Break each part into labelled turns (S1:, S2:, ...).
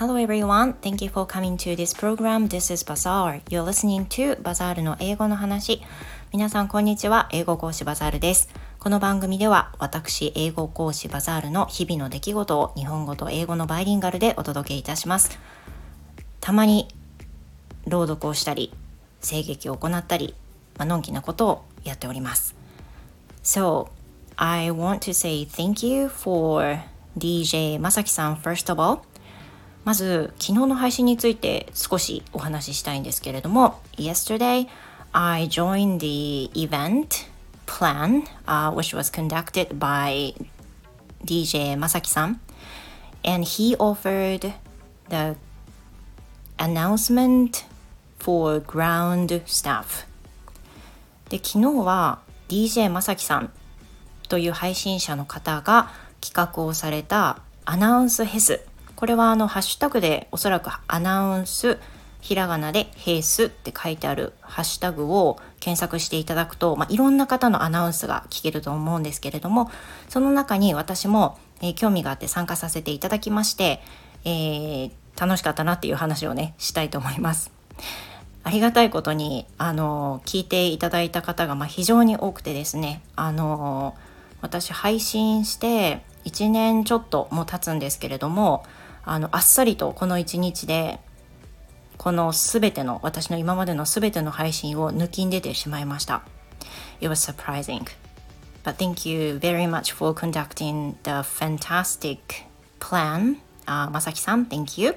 S1: Hello everyone, thank you for coming to this program. This is Bazaar. You're listening to Bazaar の英語の話。皆さんこんにちは、英語講師バザールです。この番組では私、英語講師バザールの日々の出来事を日本語と英語のバイリンガルでお届けいたします。たまに朗読をしたり、声劇を行ったり、まあのんきなことをやっております。So, I want to say thank you for DJ まさきさん first of all まず昨日の配信について少しお話ししたいんですけれども Yesterday I joined the event plan、uh, which was conducted by DJ まさきさん and he offered the announcement for ground staff で昨日は DJ まさきさんという配信者の方が企画をされたアナウンスヘスこれはあのハッシュタグでおそらくアナウンスひらがなで「ヘース」って書いてあるハッシュタグを検索していただくと、まあ、いろんな方のアナウンスが聞けると思うんですけれどもその中に私も、えー、興味があって参加させていただきまして、えー、楽しかったなっていう話をねしたいと思います。ありがたいことにあの聞いていただいた方がまあ非常に多くてですねあの私配信して1年ちょっとも経つんですけれどもあのあっさりとこの1日でこの全ての私の今までの全ての配信を抜きん出てしまいました。It was surprising. But thank you very much for conducting the fantastic plan. あまさきさん、Thank you.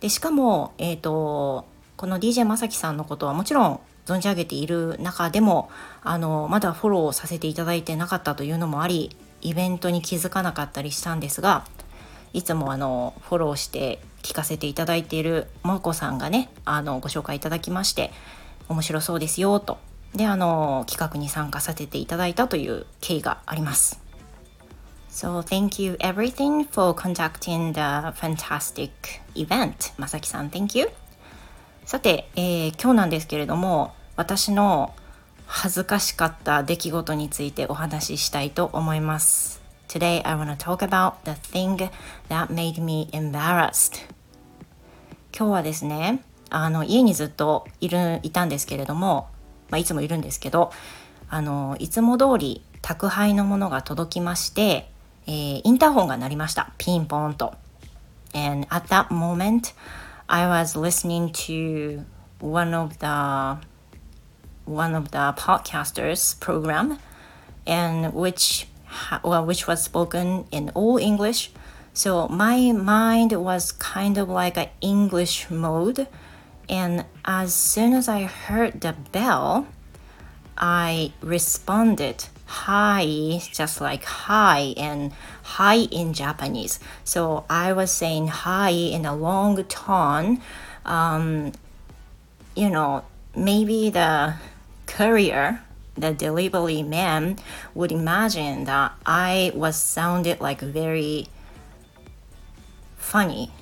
S1: でしかも、えっ、ー、と、この DJ まさきさんのことはもちろん存じ上げている中でもあのまだフォローさせていただいてなかったというのもありイベントに気づかなかったりしたんですがいつもあのフォローして聞かせていただいているもこさんがねあのご紹介いただきまして面白そうですよとであの企画に参加させていただいたという経緯があります。So thank you everything for conducting the fantastic event. まさきさん thank you. さて、えー、今日なんですけれども私の恥ずかしかった出来事についてお話ししたいと思います。Today I want to talk about the thing that made me embarrassed. 今日はですね、あの家にずっといるいたんですけれども、まあ、いつもいるんですけど、あのいつも通り宅配のものが届きまして、えー、インターホンが鳴りました。ピンポンと。And at that moment, I was listening to one of the one of the podcasters program and which well, which was spoken in all English. So my mind was kind of like an English mode. And as soon as I heard the bell, I responded hi, just like hi, and hi in Japanese. So I was saying hi in a long tone. Um, you know, maybe the courier the delivery man would imagine that I was sounded like very funny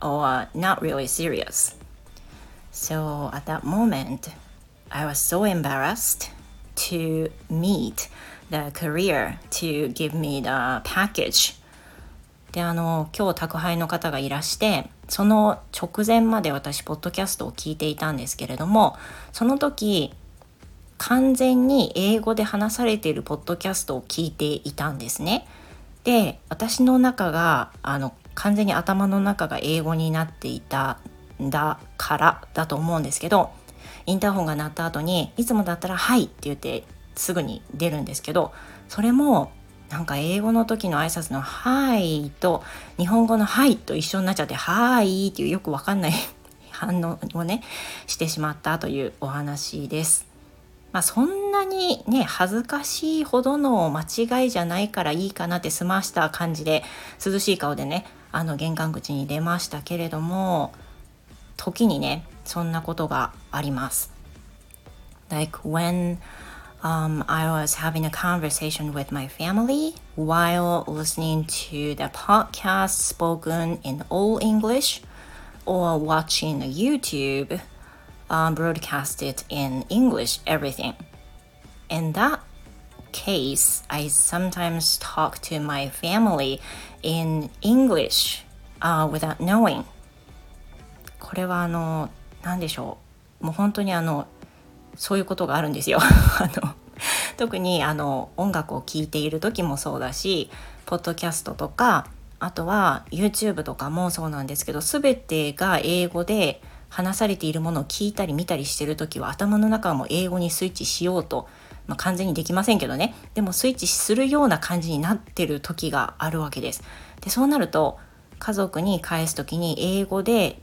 S1: or not really serious. So at that moment, I was so embarrassed to meet the courier to give me the package. であの今日宅配の方がいらしてその直前まで私ポッドキャストを聞いていたんですけれどもその時完全に英語で話されているポッドキャストを聞いていたんですね。で私の中があの完全に頭の中が英語になっていたんだからだと思うんですけどインターホンが鳴った後にいつもだったら「はい」って言ってすぐに出るんですけどそれもなんか英語の時の挨拶の「はい」と日本語の「はい」と一緒になっちゃって「はい」っていうよくわかんない 反応をねしてしまったというお話です。まあ、そんなにね恥ずかしいほどの間違いじゃないからいいかなって済ました感じで涼しい顔でねあの玄関口に出ましたけれども時にねそんなことがあります。Like when um, I was having a conversation with my family while listening to the podcast spoken in all English or watching YouTube um, broadcasted in English, everything. In that case, I sometimes talk to my family in English uh, without knowing これはあの何でしょうもう本当にあのそういうことがあるんですよあの特にあの音楽を聴いている時もそうだしポッドキャストとかあとは YouTube とかもそうなんですけど全てが英語で話されているものを聞いたり見たりしてる時は頭の中も英語にスイッチしようと、まあ、完全にできませんけどねでもスイッチするような感じになってる時があるわけです。でそうなると家族に返す時に英語で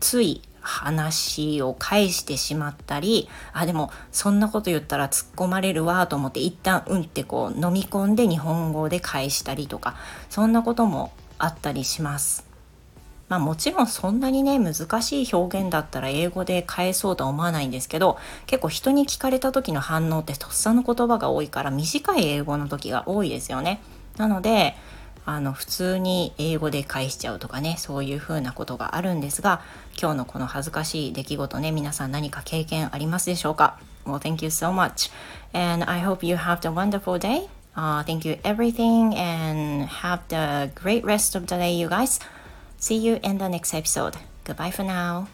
S1: つい話を返してしまったりあでもそんなこと言ったら突っ込まれるわと思って一旦うんってこう飲み込んで日本語で返したりとかそんなこともあったりします。まあもちろんそんなにね難しい表現だったら英語で返そうとは思わないんですけど結構人に聞かれた時の反応ってとっさの言葉が多いから短い英語の時が多いですよね。なのであの普通に英語で返しちゃうとかねそういうふうなことがあるんですが今日のこの恥ずかしい出来事ね皆さん何か経験ありますでしょうか？Well, thank you so much. And I hope you have a wonderful day. Uh, thank you everything and have the great rest of the day, you guys. See you in the next episode. Goodbye for now.